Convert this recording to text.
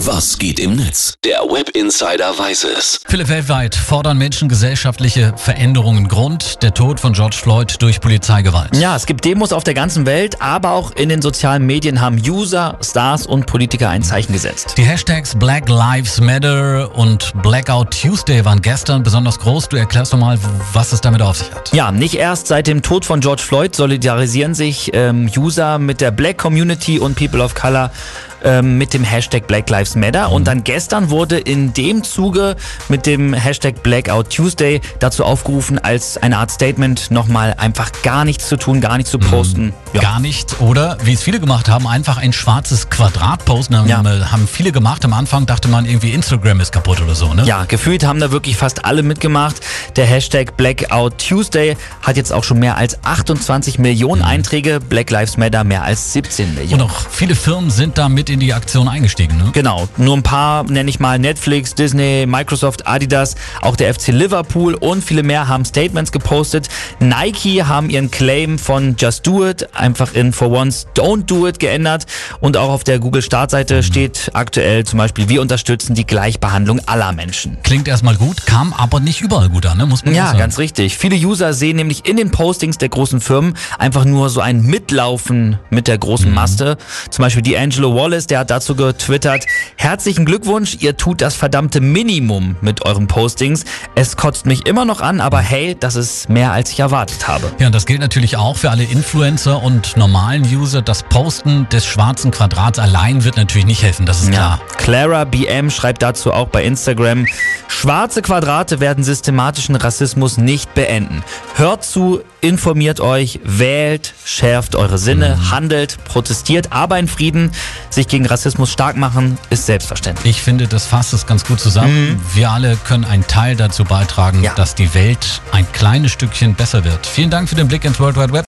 Was geht im Netz? Der Web Insider weiß es. Viele weltweit fordern Menschen gesellschaftliche Veränderungen. Grund der Tod von George Floyd durch Polizeigewalt. Ja, es gibt Demos auf der ganzen Welt, aber auch in den sozialen Medien haben User, Stars und Politiker ein Zeichen gesetzt. Die Hashtags Black Lives Matter und Blackout Tuesday waren gestern besonders groß. Du erklärst doch mal, was es damit auf sich hat. Ja, nicht erst seit dem Tod von George Floyd solidarisieren sich ähm, User mit der Black Community und People of Color ähm, mit dem Hashtag Black Lives Matter. Und dann gestern wurde in dem Zuge mit dem Hashtag Blackout Tuesday dazu aufgerufen, als eine Art Statement nochmal einfach gar nichts zu tun, gar nichts zu posten. Ja. Gar nichts. Oder, wie es viele gemacht haben, einfach ein schwarzes Quadrat posten. Haben, Ja. äh, haben viele gemacht. Am Anfang dachte man irgendwie, Instagram ist kaputt oder so, ne? Ja, gefühlt haben da wirklich fast alle mitgemacht. Der Hashtag Blackout Tuesday hat jetzt auch schon mehr als 28 Millionen Einträge, Black Lives Matter mehr als 17 Und Millionen. auch viele Firmen sind da mit in die Aktion eingestiegen, ne? Genau, nur ein paar nenne ich mal Netflix, Disney, Microsoft, Adidas, auch der FC Liverpool und viele mehr haben Statements gepostet. Nike haben ihren Claim von Just Do It einfach in For Once Don't Do It geändert und auch auf der Google Startseite steht aktuell zum Beispiel, wir unterstützen die Gleichbehandlung aller Menschen. Klingt erstmal gut, kam aber nicht überall gut an, ne? Muss man Ja, sagen. ganz richtig. Viele User sehen nämlich in den Postings der großen Firmen einfach nur so ein Mitlaufen mit der großen Maste. Zum Beispiel die Angelo Wallace, der hat dazu getwittert, herzlichen Glückwunsch, ihr tut das verdammte Minimum mit euren Postings. Es kotzt mich immer noch an, aber hey, das ist mehr als ich erwartet habe. Ja, und das gilt natürlich auch für alle Influencer und normalen User. Das Posten des schwarzen Quadrats allein wird natürlich nicht helfen, das ist klar. Clara BM schreibt dazu auch bei Instagram, schwarze Quadrate werden systematischen Rassismus nicht beenden. Hört zu, informiert euch, wählt, schärft eure Sinne, handelt, protestiert, aber in Frieden. Sich gegen Rassismus stark machen, ist selbstverständlich. Ich finde, das fasst es ganz gut zusammen. Wir alle können einen Teil dazu beitragen, Ja. dass die Welt ein kleines Stückchen besser wird. Vielen Dank für den Blick ins World Wide Web.